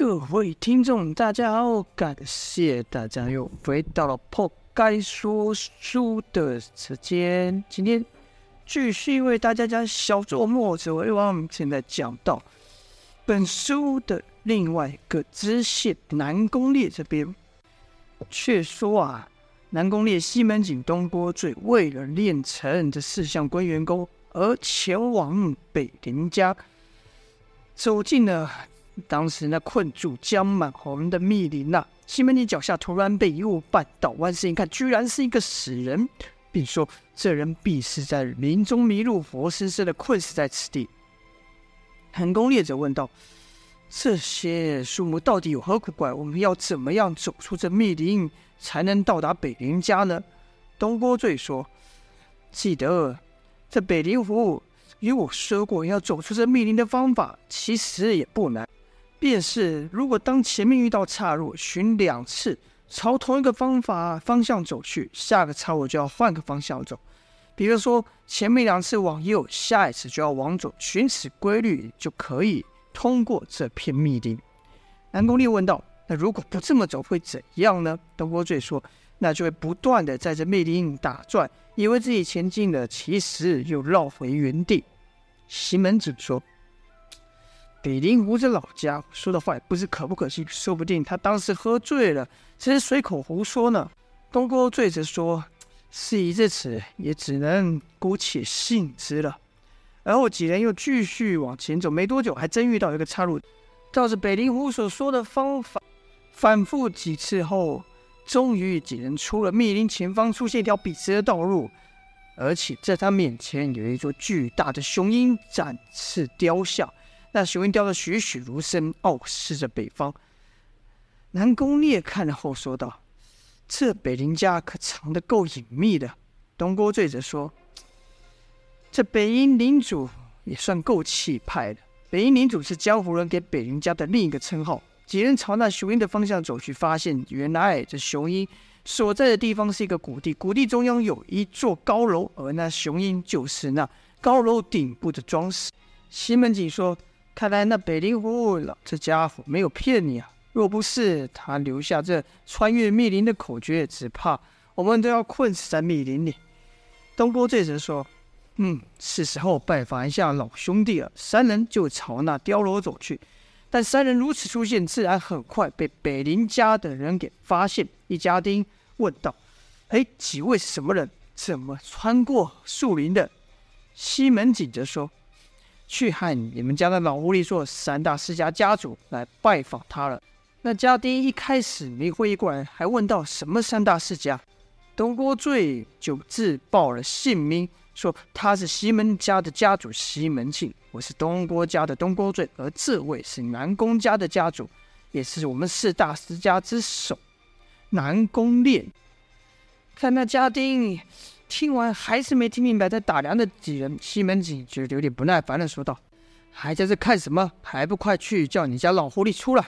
各位听众，大家好，感谢大家又回到了破该说书的时间。今天继续为大家讲小作墨者为王。现在讲到本书的另外一个支线南宫烈这边，却说啊，南宫烈、西门景、东郭醉为了练成这四项关元功，而前往北林家，走进了。当时那困住江满红的密林呐，西门庆脚下突然被一物绊倒，万世一看，居然是一个死人，并说这人必是在林中迷路，活生生的困死在此地。南宫烈者问道：“这些树木到底有何古怪？我们要怎么样走出这密林，才能到达北林家呢？”东郭醉说：“记得这北林府与我说过，要走出这密林的方法，其实也不难。”便是，如果当前面遇到岔路，寻两次朝同一个方法方向走去，下个岔路就要换个方向走。比如说，前面两次往右，下一次就要往左，寻此规律就可以通过这片密林。南宫烈问道：“那如果不这么走会怎样呢？”东郭醉说：“那就会不断的在这密林打转，以为自己前进了，其实又绕回原地。”西门子说。北陵湖这老家伙说的话也不知可不可信，说不定他当时喝醉了，只是随口胡说呢。东郭醉着说：“事已至此，也只能姑且信之了。”而后几人又继续往前走，没多久还真遇到一个岔路，照着北陵湖所说的方法，反复几次后，终于几人出了密林，前方出现一条笔直的道路，而且在他面前有一座巨大的雄鹰展翅雕像。那雄鹰雕的栩栩如生，傲视着北方。南宫烈看了后说道：“这北林家可藏得够隐秘的。”东郭醉则说：“这北阴领主也算够气派的。北阴领主是江湖人给北林家的另一个称号。”几人朝那雄鹰的方向走去，发现原来这雄鹰所在的地方是一个谷地，谷地中央有一座高楼，而那雄鹰就是那高楼顶部的装饰。西门庆说。看来那北陵湖老这家伙没有骗你啊！若不是他留下这穿越密林的口诀，只怕我们都要困死在密林里。东郭醉则说：“嗯，是时候拜访一下老兄弟了。”三人就朝那碉楼走去，但三人如此出现，自然很快被北林家的人给发现。一家丁问道：“哎，几位是什么人？怎么穿过树林的？”西门景则说。去和你们家的老狐狸做，三大世家家主来拜访他了。那家丁一开始没会意过来，还问到：“什么三大世家？”东郭醉就自报了姓名，说他是西门家的家主西门庆，我是东郭家的东郭醉，而这位是南宫家的家主，也是我们四大世家之首南宫烈。看那家丁。听完还是没听明白，在打量的几人，西门庆觉得有点不耐烦的说道：“还在这看什么？还不快去叫你家老狐狸出来！”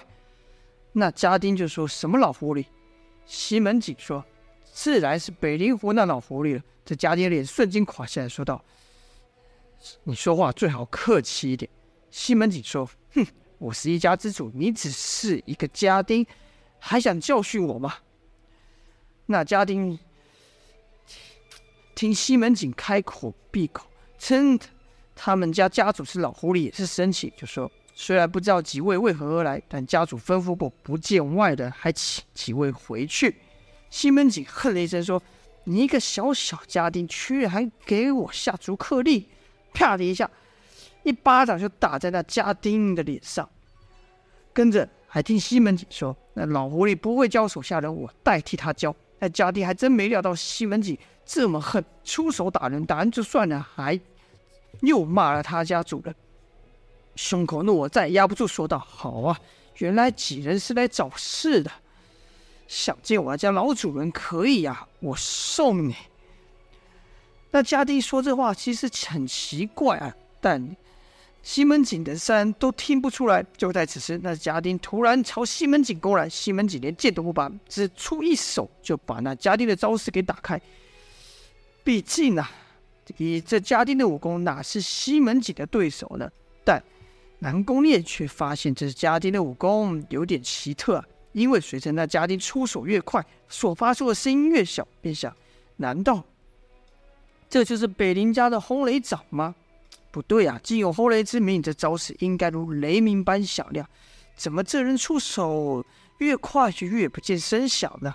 那家丁就说什么老狐狸？西门庆说：“自然是北陵湖那老狐狸了。”这家丁脸瞬间垮下来说道：“你说话最好客气一点。”西门庆说：“哼，我是一家之主，你只是一个家丁，还想教训我吗？”那家丁。听西门庆开口闭口称他们家家主是老狐狸，也是生气，就说：虽然不知道几位为何而来，但家主吩咐过不见外人，还请几位回去。西门庆恨了一声说：“你一个小小家丁，居然还给我下逐客令！”啪的一下，一巴掌就打在那家丁的脸上。跟着还听西门庆说：“那老狐狸不会教手下人，我代替他教。”那家丁还真没料到西门庆这么狠，出手打人，打人就算了，还又骂了他家主人，胸口怒火再也压不住，说道：“好啊，原来几人是来找事的，想见我家老主人可以呀，我送你。”那家丁说这话其实很奇怪啊，但。西门景等三人都听不出来。就在此时，那家丁突然朝西门景攻来，西门景连剑都不拔，只出一手就把那家丁的招式给打开。毕竟啊，以这家丁的武功，哪是西门景的对手呢？但南宫烈却发现这家丁的武功有点奇特，因为随着那家丁出手越快，所发出的声音越小，便想：难道这就是北林家的轰雷掌吗？不对啊，既有轰雷之名，这招式应该如雷鸣般响亮，怎么这人出手越快就越不见声响呢？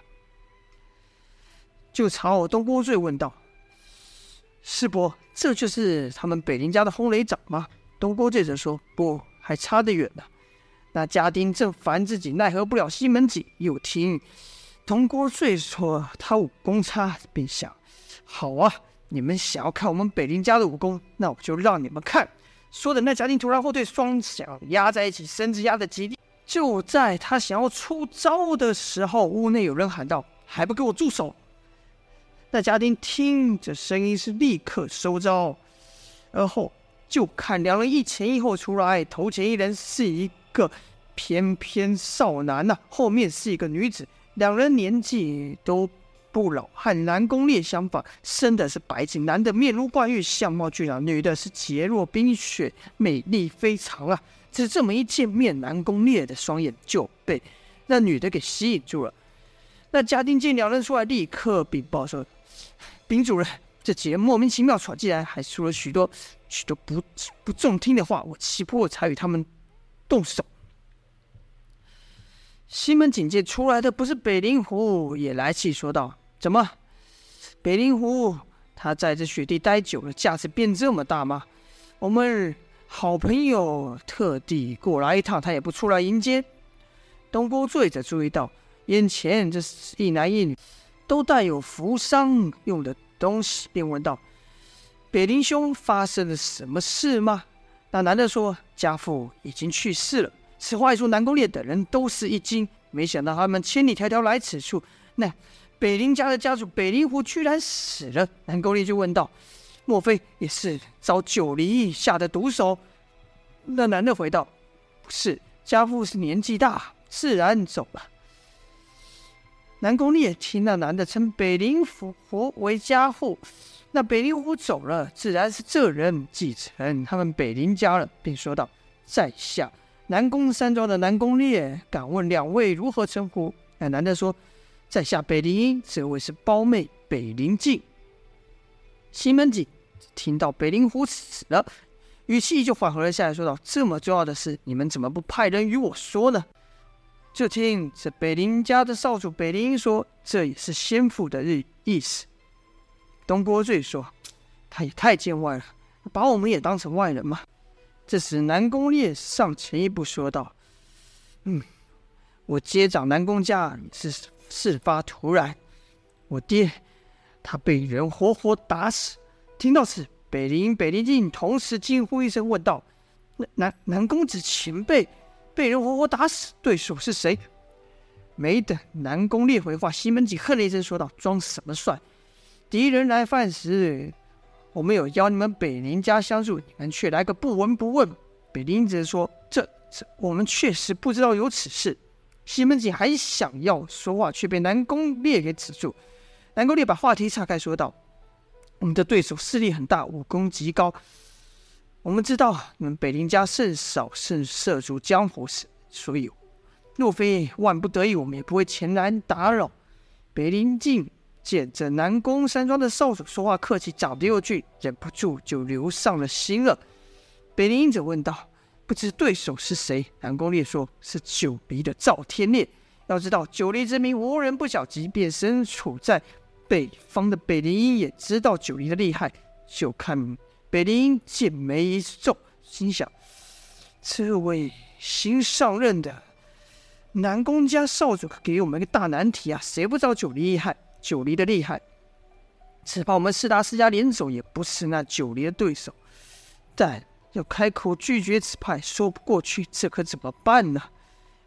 就朝东郭醉问道：“师伯，这就是他们北林家的轰雷掌吗？”东郭醉则说：“不，还差得远呢。”那家丁正烦自己奈何不了西门庆，又听东郭醉说他武功差，便想：“好啊，你们想要看我们北林家的武功，那我就让你们看。”说的那家丁突然后退，双脚压在一起，身子压得极地。就在他想要出招的时候，屋内有人喊道：“还不给我住手！”那家丁听着声音是立刻收招，而后。就看两人一前一后出来，头前一人是一个翩翩少男呐、后面是一个女子，两人年纪都不老，和南宫烈相仿，生的是白净，男的面如冠玉，相貌俊朗，女的是洁若冰雪，美丽非常啊。只这么一见面，南宫烈的双眼就被那女的给吸引住了。那家丁见两人出来，立刻禀报说：“禀主人。”这几人莫名其妙闯进来，还说了许多许多不不中听的话，我气迫才与他们动手。西门警戒出来的不是北林狐，也来气说道：“怎么，北林狐他在这雪地待久了，架子变这么大吗？我们好朋友特地过来一趟，他也不出来迎接。”东郭醉则注意到眼前这是一男一女，都带有扶伤用的。东西便问道：“北林兄，发生了什么事吗？”那男的说：“家父已经去世了。”此话一出，南宫烈等人都是一惊，没想到他们千里迢迢来此处，那北林家的家主北林狐居然死了。南宫烈就问道：“莫非也是遭九黎下的毒手？”那男的回道：“不是，家父是年纪大，自然走了。”南宫烈听那男的称北林狐为家父，那北林狐走了，自然是这人继承他们北林家了，便说道：“在下南宫山庄的南宫烈，敢问两位如何称呼？”那男的说：“在下北林，这位是胞妹北林静。”西门庆听到北林虎死了，语气就缓和了下来，说道：“这么重要的事，你们怎么不派人与我说呢？”就听这北林家的少主北林说：“这也是先父的日意思。”东郭醉说：“他也太见外了，把我们也当成外人吗？”这时南宫烈上前一步说道：“嗯，我接掌南宫家是事发突然，我爹他被人活活打死。”听到此，北林北林静同时惊呼一声，问道：“南南南公子前辈？”被人活活打死，对手是谁？没等南宫烈回话，西门庆哼了一声，说道：“装什么帅？敌人来犯时，我没有邀你们北林家相助，你们却来个不闻不问。”北林则说：“这这，我们确实不知道有此事。”西门庆还想要说话，却被南宫烈给止住。南宫烈把话题岔开，说道：“我们的对手势力很大，武功极高。”我们知道你们北林家甚少甚涉足江湖事，所以若非万不得已，我们也不会前来打扰。北林静见这南宫山庄的少主说话客气，长得又俊，忍不住就留上了心了。北林英者问道：“不知对手是谁？”南宫烈说：“是九黎的赵天烈。要知道九黎之名无人不晓，即便身处在北方的北林也知道九黎的厉害。就看。”北林剑眉一皱，心想：这位新上任的南宫家少主给我们一个大难题啊！谁不知道九黎厉害？九黎的厉害，只怕我们四大世家联手也不是那九黎的对手。但要开口拒绝此派，说不过去，这可怎么办呢？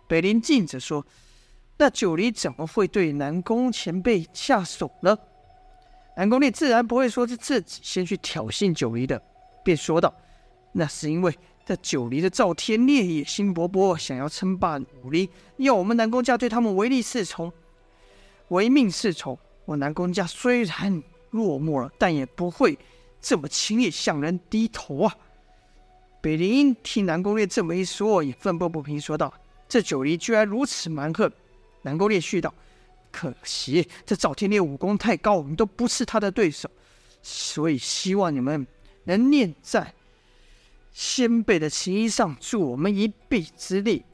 北林静则说：“那九黎怎么会对南宫前辈下手呢？”南宫烈自然不会说是自己先去挑衅九黎的，便说道：“那是因为这九黎的赵天烈野心勃勃，想要称霸武林，要我们南宫家对他们唯利是从，唯命是从。我南宫家虽然落寞了，但也不会这么轻易向人低头啊！”北林听南宫烈这么一说，也愤愤不平，说道：“这九黎居然如此蛮横。”南宫烈续道：“可惜这赵天烈武功太高，我们都不是他的对手，所以希望你们能念在先辈的情谊上，助我们一臂之力。”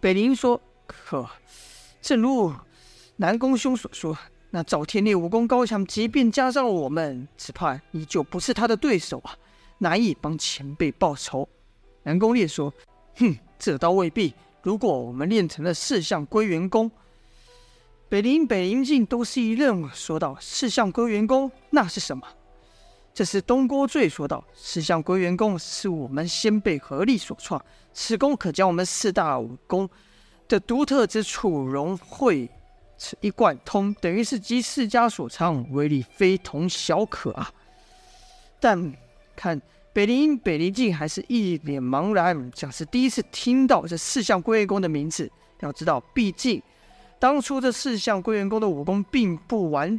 北林说：“可正如南宫兄所说。”那赵天烈武功高强，即便加上我们，只怕依旧不是他的对手啊，难以帮前辈报仇。南宫烈说：“哼，这倒未必。如果我们练成了四象归元功，北林、北林静都是一愣，说道：‘四象归元功那是什么？’这是东郭醉说道：‘四象归元功是我们先辈合力所创，此功可将我们四大武功的独特之处融会。’”一贯通，等于是集四家所长，威力非同小可啊！但看北林北林静还是一脸茫然，像是第一次听到这四象归元功的名字。要知道，毕竟当初这四象归元功的武功并不完，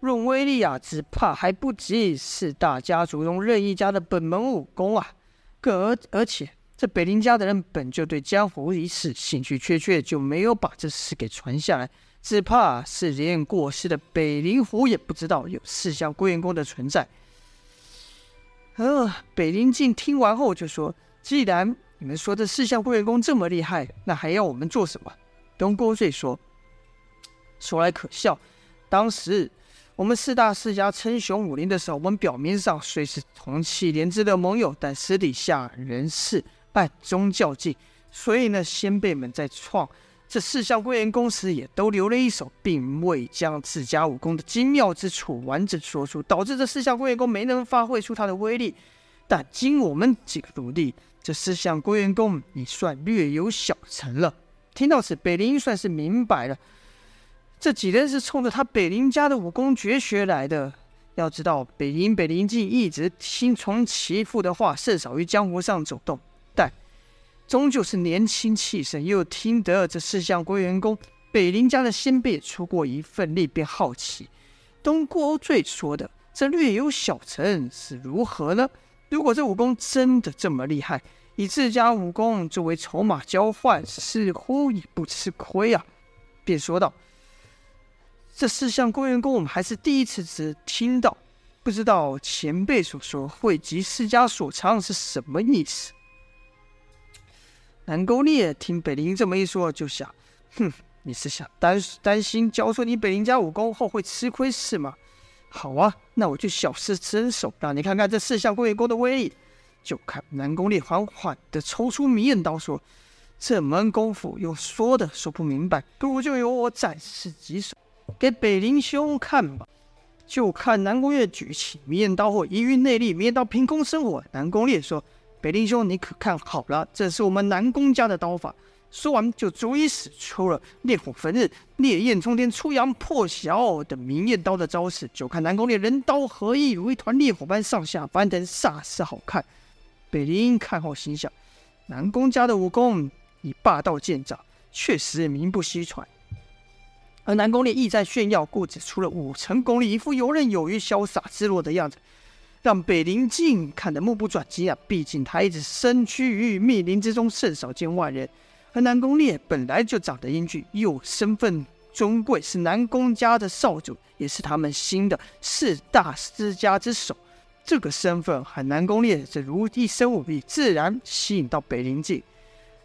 论威力啊，只怕还不及四大家族中任一家的本门武功啊！更而而且，这北林家的人本就对江湖一事兴趣缺缺，就没有把这事给传下来。只怕是连过世的北林虎也不知道有四象归元功的存在。呃，北林静听完后就说：“既然你们说这四象归元功这么厉害，那还要我们做什么？”东郭醉说：“说来可笑，当时我们四大世家称雄武林的时候，我们表面上虽是同气连枝的盟友，但私底下仍是暗中较劲。所以呢，先辈们在创。”这四象归元功时也都留了一手，并未将自家武功的精妙之处完整说出，导致这四象归元功没能发挥出它的威力。但经我们几个努力，这四象归元功你算略有小成了。听到此，北林算是明白了，这几人是冲着他北林家的武功绝学来的。要知道，北林北林记一直听从其父的话，甚少于江湖上走动，但。终究是年轻气盛，又听得这四象归元功，北林家的先辈出过一份力，便好奇。东郭醉说的这略有小成是如何呢？如果这武功真的这么厉害，以自家武功作为筹码交换，似乎也不吃亏啊。便说道：“这四象归元功，我们还是第一次只听到，不知道前辈所说汇集世家所长是什么意思。”南宫烈听北林这么一说，就想：哼，你是想担担心教出你北林家武功后会吃亏是吗？好啊，那我就小试身手，让你看看这四象归元功的威力。就看南宫烈缓缓地抽出迷刃刀，说：“这门功夫有说的说不明白，不如就由我展示几手给北林兄看吧。”就看南宫烈举起迷刃刀后，一运内力，迷刃刀凭空生火。南宫烈说。北林兄，你可看好了，这是我们南宫家的刀法。说完，就逐一使出了烈火焚日、烈焰冲天、出阳破晓等明艳刀的招式。就看南宫烈人刀合一，如一团烈火般上下翻腾，煞是好看。北林看后心想：南宫家的武功以霸道见长，确实名不虚传。而南宫烈意在炫耀，故只出了五成功力，一副游刃有余、潇洒自若的样子。让北林静看得目不转睛啊！毕竟他一直身居于密林之中，甚少见外人。而南宫烈本来就长得英俊，又身份尊贵，是南宫家的少主，也是他们新的四大世家之首。这个身份和南宫烈这如一身武艺，自然吸引到北林静。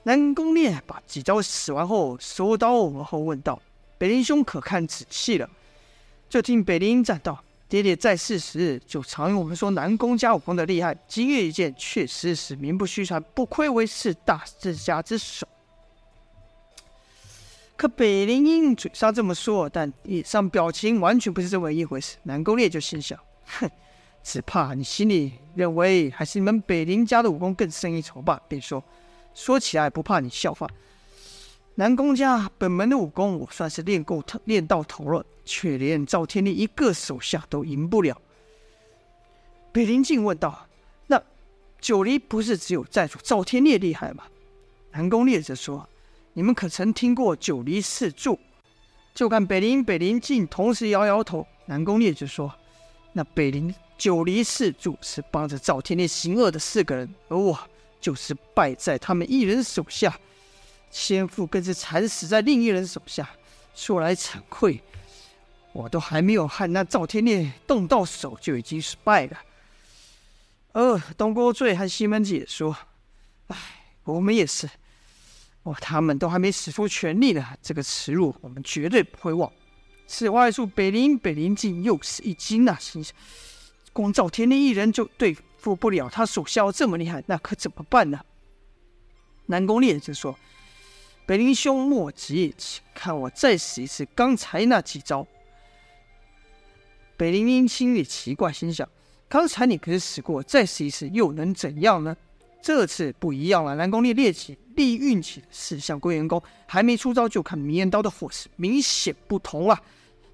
南宫烈把几招使完后，收刀而后问道：“北林兄可看仔细了？”就听北林赞道。爹爹在世时就常与我们说南宫家武功的厉害，今日一见，确实是名不虚传，不愧为四大世家之首。可北林英嘴上这么说，但脸上表情完全不是这么一回事。南宫烈就心想：哼，只怕你心里认为还是你们北林家的武功更胜一筹吧。便说：说起来不怕你笑话。南宫家本门的武功，我算是练够头，练到头了，却连赵天烈一个手下都赢不了。北林静问道：“那九黎不是只有寨主赵天烈厉害吗？”南宫烈则说：“你们可曾听过九黎四柱？”就看北林、北林静同时摇摇头。南宫烈就说：“那北林九黎四柱是帮着赵天烈行恶的四个人，而我就是败在他们一人手下，先父更是惨死在另一人手下。说来惭愧，我都还没有和那赵天烈动到手，就已经失败了。呃，东郭醉和西门子也说：“哎，我们也是。哦，他们都还没使出全力呢，这个耻辱我们绝对不会忘。”此话一出，北林北林静又是一惊啊，心想：光赵天烈一人就对付不了他手下这么厉害，那可怎么办呢？南宫烈就说。北林兄莫急，请看我再使一次刚才那几招。北林英心里奇怪，心想：刚才你可是使过，再试一次又能怎样呢？这次不一样了。南宫烈烈起利运起的是向归元功，还没出招就看迷烟刀的火势明显不同啊！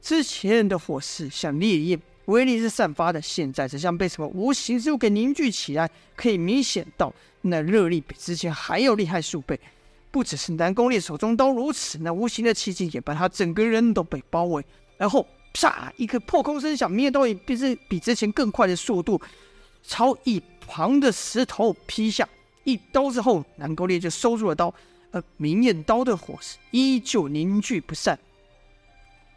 之前的火势像烈焰，威力是散发的，现在则像被什么无形之物给凝聚起来，可以明显到那热力比之前还要厉害数倍。不只是南宫烈手中刀如此，那无形的气劲也把他整个人都被包围。然后，啪！一个破空声响，明艳刀以比之比之前更快的速度朝一旁的石头劈下。一刀之后，南宫烈就收住了刀，而明艳刀的火势依旧凝聚不散。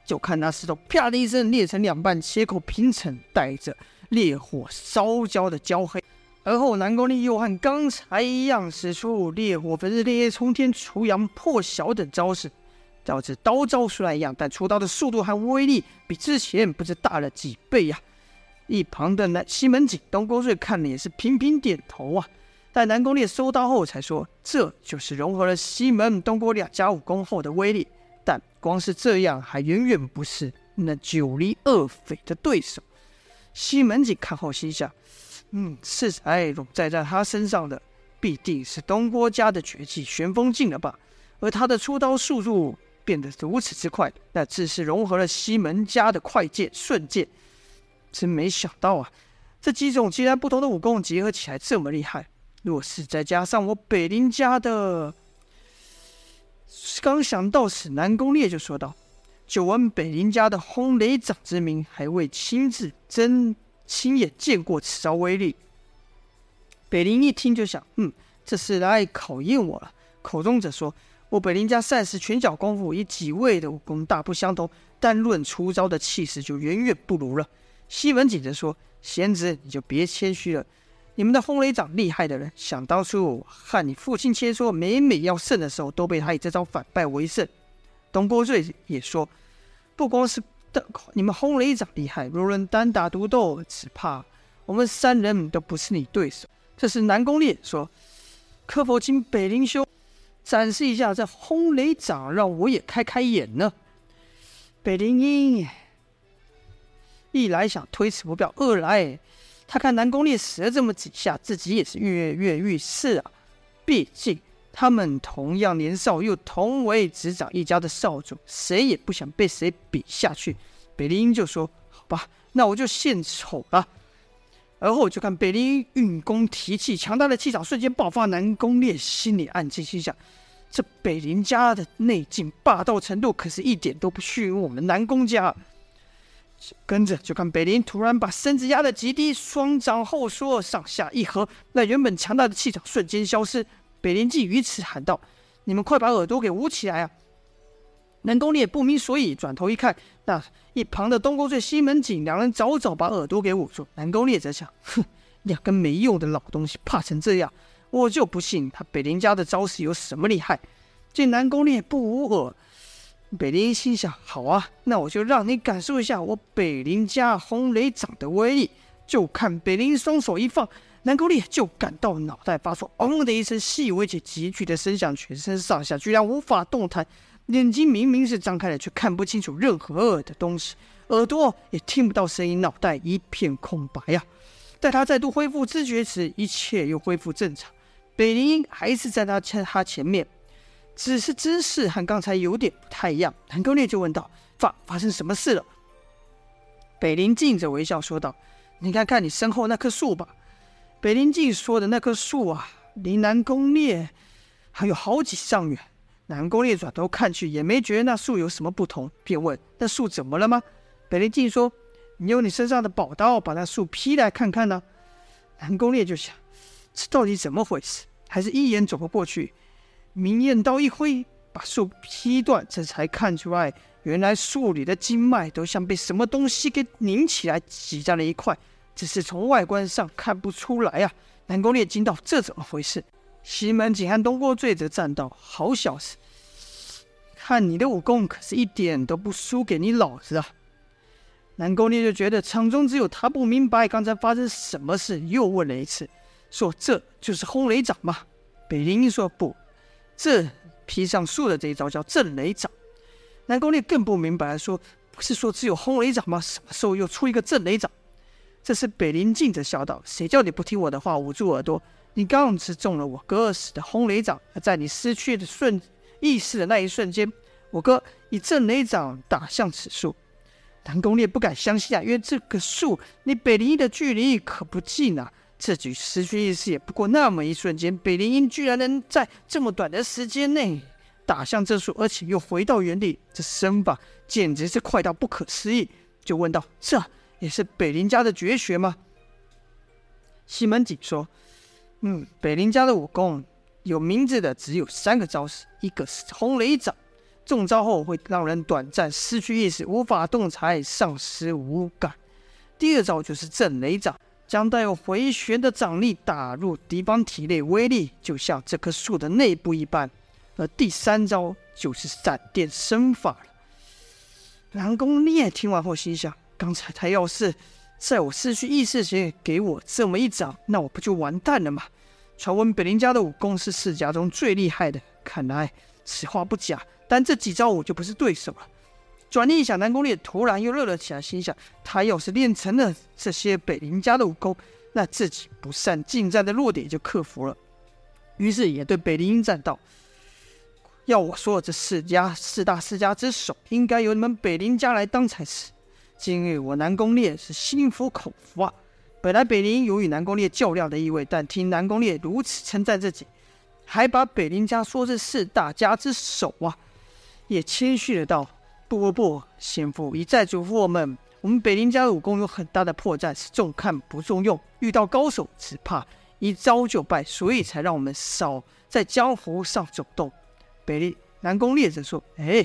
就看那石头啪的一声裂成两半，切口平整，带着烈火烧焦的焦黑。而后，南宫烈又和刚才一样，使出烈火焚日、烈焰冲天、除阳破晓等招式，招致刀招虽然一样，但出刀的速度和威力比之前不知大了几倍呀、一旁的南西门景、东郭瑞看了也是频频点头啊。待南宫烈收刀后，才说：“这就是融合了西门、东郭两家武功后的威力。但光是这样，还远远不是那九黎二匪的对手。”西门景看后心想。嗯，是才笼罩在他身上的，必定是东郭家的绝技旋风劲了吧？而他的出刀速度变得如此之快，那自是融合了西门家的快剑、瞬剑。真没想到啊，这几种截然不同的武功结合起来这么厉害。若是再加上我北林家的，刚想到此，南宫烈就说道：“久闻北林家的轰雷掌之名，还未亲自真。”亲眼见过此招威力，北林一听就想，嗯，这是来考验我了。口中则说：“我北林家善使拳脚功夫，与几位的武功大不相同，但论出招的气势就远远不如了。”西门庆则说：“贤侄，你就别谦虚了。你们的轰雷掌厉害的人，想当初我和你父亲切磋，每每要胜的时候，都被他以这招反败为胜。”东郭瑞也说：“不光是。”你们轰雷掌厉害，若论单打独斗，只怕我们三人都不是你对手。这时南宫烈说：“可否请北林兄展示一下这轰雷掌，让我也开开眼呢？”北林英一来想推辞不表，二来他看南宫烈使了这么几下，自己也是跃跃欲试啊。毕竟他们同样年少，又同为执掌一家的少主，谁也不想被谁比下去。北林英就说：“好吧，那我就献丑了。”而后就看北林英运功提气，强大的气场瞬间爆发。南宫烈心里暗记，心想：这北林家的内劲霸道程度，可是一点都不逊于我们南宫家。跟着就看北林突然把身子压得极低，双掌后缩，上下一合，那原本强大的气场瞬间消失。北林记于此喊道：“你们快把耳朵给捂起来啊！”南宫烈不明所以，转头一看，那一旁的东宫醉、西门景两人早早把耳朵给捂住。南宫烈则想：哼，两个没用的老东西，怕成这样，我就不信他北林家的招式有什么厉害。见南宫烈不捂耳，北林心想：好啊，那我就让你感受一下我北林家轰雷掌的威力。就看北林双手一放，南宫烈就感到脑袋发出“嗡”的一声细微且急剧的声响，全身上下居然无法动弹。眼睛明明是张开的，却看不清楚任何的东西；耳朵也听不到声音，脑袋一片空白呀、啊。待他再度恢复知觉时，一切又恢复正常。北林英还是在他前他前面，只是姿势和刚才有点不太一样。南宫烈就问道：“发发生什么事了？”北林静着微笑说道：“你看看你身后那棵树吧。”北林静说的那棵树啊，离南宫烈还有好几丈远。南宫烈转头看去，也没觉得那树有什么不同，便问：“那树怎么了吗？”北林静说：“你用你身上的宝刀把那树劈来看看呢？”南宫烈就想，这到底怎么回事？还是一眼走不过去，明艳刀一挥，把树劈断。这才看出来，原来树里的经脉都像被什么东西给拧起来，挤在了一块。只是从外观上看不出来啊！南宫烈惊道：“这怎么回事？”西门庆和东郭醉则站道：“好小子，看你的武功可是一点都不输给你老子啊！”南宫烈就觉得场中只有他不明白刚才发生什么事，又问了一次，说：“这就是轰雷掌吗？”北林说：“不，这披上树的这一招叫震雷掌。”南宫烈更不明白，说：“不是说只有轰雷掌吗？什么时候又出一个震雷掌？”这时北林静则笑道：“谁叫你不听我的话，捂住耳朵？”你刚是中了我哥使的轰雷掌，在你失去的瞬意识的那一瞬间，我哥以震雷掌打向此树。南宫烈不敢相信啊，因为这个树离北林的距离可不近啊。自己失去意识也不过那么一瞬间，北林居然能在这么短的时间内打向这树，而且又回到原地，这身法简直是快到不可思议。就问道：“这也是北林家的绝学吗？”西门景说。嗯，北林家的武功有名字的只有三个招式，一个是轰雷掌，中招后会让人短暂失去意识，无法动弹，丧失五感；第二招就是震雷掌，将带有回旋的掌力打入敌方体内，威力就像这棵树的内部一般；而第三招就是闪电身法了。南宫烈听完后心想：刚才他要是……在我失去意识前给我这么一掌，那我不就完蛋了吗？传闻北林家的武功是世家中最厉害的，看来此话不假。但这几招我就不是对手了。转念一想，南宫烈突然又乐了起来，心想：他要是练成了这些北林家的武功，那自己不善近战的弱点就克服了。于是也对北林英战道：“要我说，这世家四大世家之首，应该由你们北林家来当才是。”今日我南宫烈是心服口服啊！本来北林有与南宫烈较量的意味，但听南宫烈如此称赞自己，还把北林家说是四大家之首啊，也谦虚的道：“不不不，先父一再嘱咐我们，我们北林家武功有很大的破绽，是重看不重用，遇到高手只怕一招就败，所以才让我们少在江湖上走动。”北林南宫烈则说：“哎。”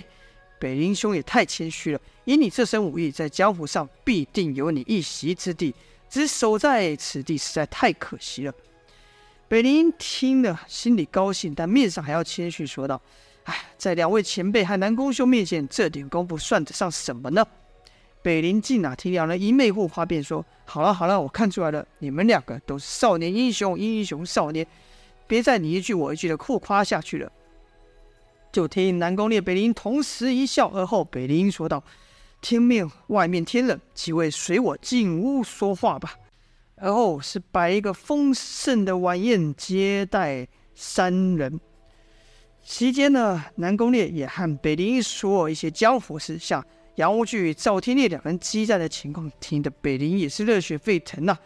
北林兄也太谦虚了，以你这身武艺，在江湖上必定有你一席之地，只守在此地实在太可惜了。北林听了，心里高兴，但面上还要谦虚说道：“哎，在两位前辈和南宫兄面前，这点功夫算得上什么呢？”北林静哪听两人一媚互夸，便说：“好了好了，我看出来了，你们两个都是少年英雄，英雄少年，别再你一句我一句的互夸下去了。”就听南宫烈、北林同时一笑，而后北林说道：“天命外面天冷，几位随我进屋说话吧。”而后是摆一个丰盛的晚宴接待三人。期间呢，南宫烈也和北林说一些江湖事，像杨无惧、赵天烈两人激战的情况，听得北林也是热血沸腾呐、啊。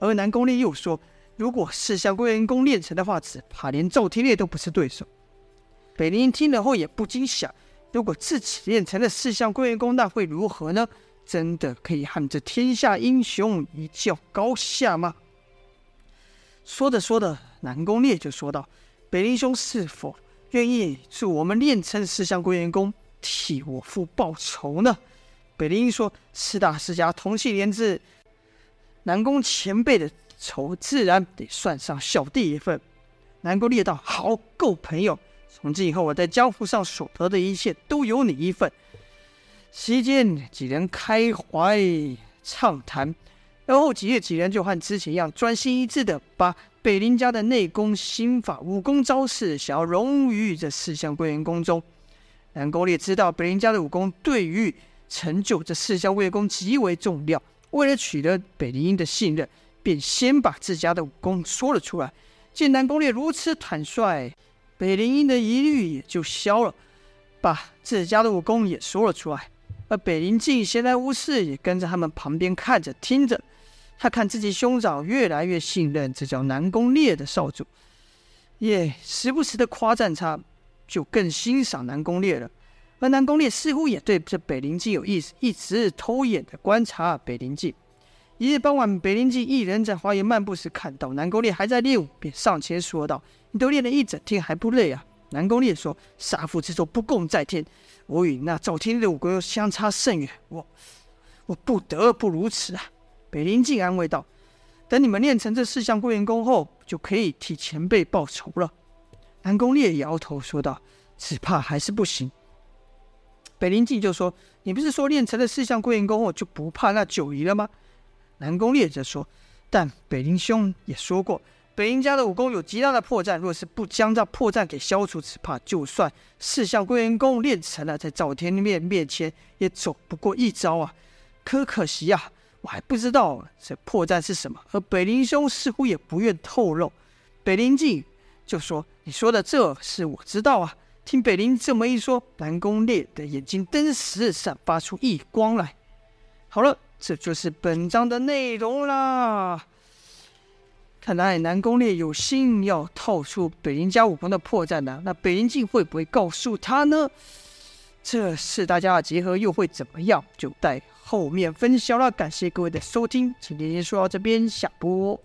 而南宫烈又说：“如果四象归元功练成的话，只怕连赵天烈都不是对手。”北林听了后也不禁想：如果自己练成了四象归元功，那会如何呢？真的可以和这天下英雄一较高下吗？说着说着，南宫烈就说道：“北林兄是否愿意助我们练成四象归元功，替我父报仇呢？”北林说：“四大世家同气连枝，南宫前辈的仇自然得算上小弟一份。”南宫烈道：“好，够朋友。”从今以后，我在江湖上所得的一切都有你一份。席间几人开怀畅谈，然后几日几人就和之前一样，专心一致的把北林家的内功、心法、武功招式想要融于这四项归元功中。南宫烈知道北林家的武功对于成就这四项归元功极为重要，为了取得北林的信任，便先把自家的武功说了出来。见南宫烈如此坦率。北林英的疑虑也就消了，把自家的武功也说了出来。而北林静闲来无事，也跟在他们旁边看着听着。他看自己兄长越来越信任这叫南宫烈的少主，也时不时的夸赞他，就更欣赏南宫烈了。而南宫烈似乎也对这北灵镜有意思，一直偷眼的观察北灵镜。一日傍晚，北灵镜一人在花园漫步时，看到南宫烈还在练武，便上前说道：“你都练了一整天，还不累啊？”南宫烈说：“杀父之仇，不共戴天。我与那赵天烈的武功又相差甚远，我我不得不如此啊。”北灵镜安慰道：“等你们练成这四项归元功后，就可以替前辈报仇了。”南宫烈摇头说道：“只怕还是不行。”北灵镜就说：“你不是说练成了四项归元功后就不怕那九夷了吗？”南宫烈则说：“但北林兄也说过，北灵家的武功有极大的破绽，若是不将这破绽给消除，只怕就算四象归元功练成了，在赵天面面前也走不过一招啊！可可惜呀、啊，我还不知道这破绽是什么，而北林兄似乎也不愿透露。”北灵镜就说：“你说的这事我知道啊。”听北林这么一说，南宫烈的眼睛顿时散发出异光来。好了，这就是本章的内容啦。看来南宫烈有心要套出北灵家武功的破绽呢。那北灵镜会不会告诉他呢？这次大家的结合又会怎么样？就待后面分晓了。感谢各位的收听，今天先说到这边，下播。